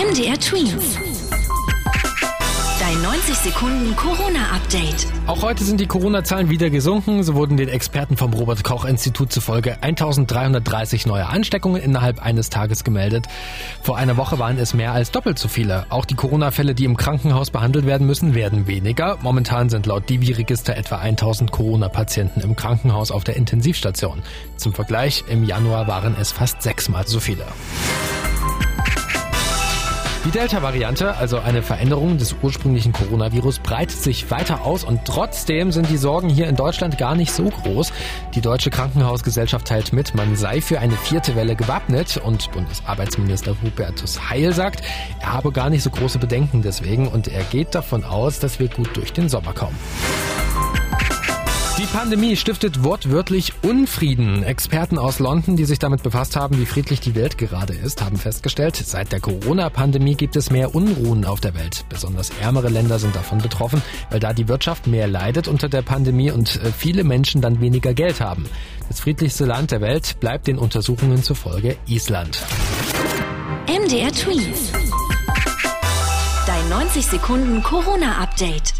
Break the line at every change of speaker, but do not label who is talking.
MDR Twins. Dein 90 Sekunden Corona-Update.
Auch heute sind die Corona-Zahlen wieder gesunken. So wurden den Experten vom Robert-Koch-Institut zufolge 1330 neue Ansteckungen innerhalb eines Tages gemeldet. Vor einer Woche waren es mehr als doppelt so viele. Auch die Corona-Fälle, die im Krankenhaus behandelt werden müssen, werden weniger. Momentan sind laut Divi-Register etwa 1000 Corona-Patienten im Krankenhaus auf der Intensivstation. Zum Vergleich, im Januar waren es fast sechsmal so viele. Die Delta-Variante, also eine Veränderung des ursprünglichen Coronavirus, breitet sich weiter aus und trotzdem sind die Sorgen hier in Deutschland gar nicht so groß. Die Deutsche Krankenhausgesellschaft teilt mit, man sei für eine vierte Welle gewappnet und Bundesarbeitsminister Hubertus Heil sagt, er habe gar nicht so große Bedenken deswegen und er geht davon aus, dass wir gut durch den Sommer kommen. Die Pandemie stiftet wortwörtlich Unfrieden. Experten aus London, die sich damit befasst haben, wie friedlich die Welt gerade ist, haben festgestellt, seit der Corona-Pandemie gibt es mehr Unruhen auf der Welt. Besonders ärmere Länder sind davon betroffen, weil da die Wirtschaft mehr leidet unter der Pandemie und äh, viele Menschen dann weniger Geld haben. Das friedlichste Land der Welt bleibt den Untersuchungen zufolge Island.
MDR Twins. Dein 90 Sekunden Corona-Update.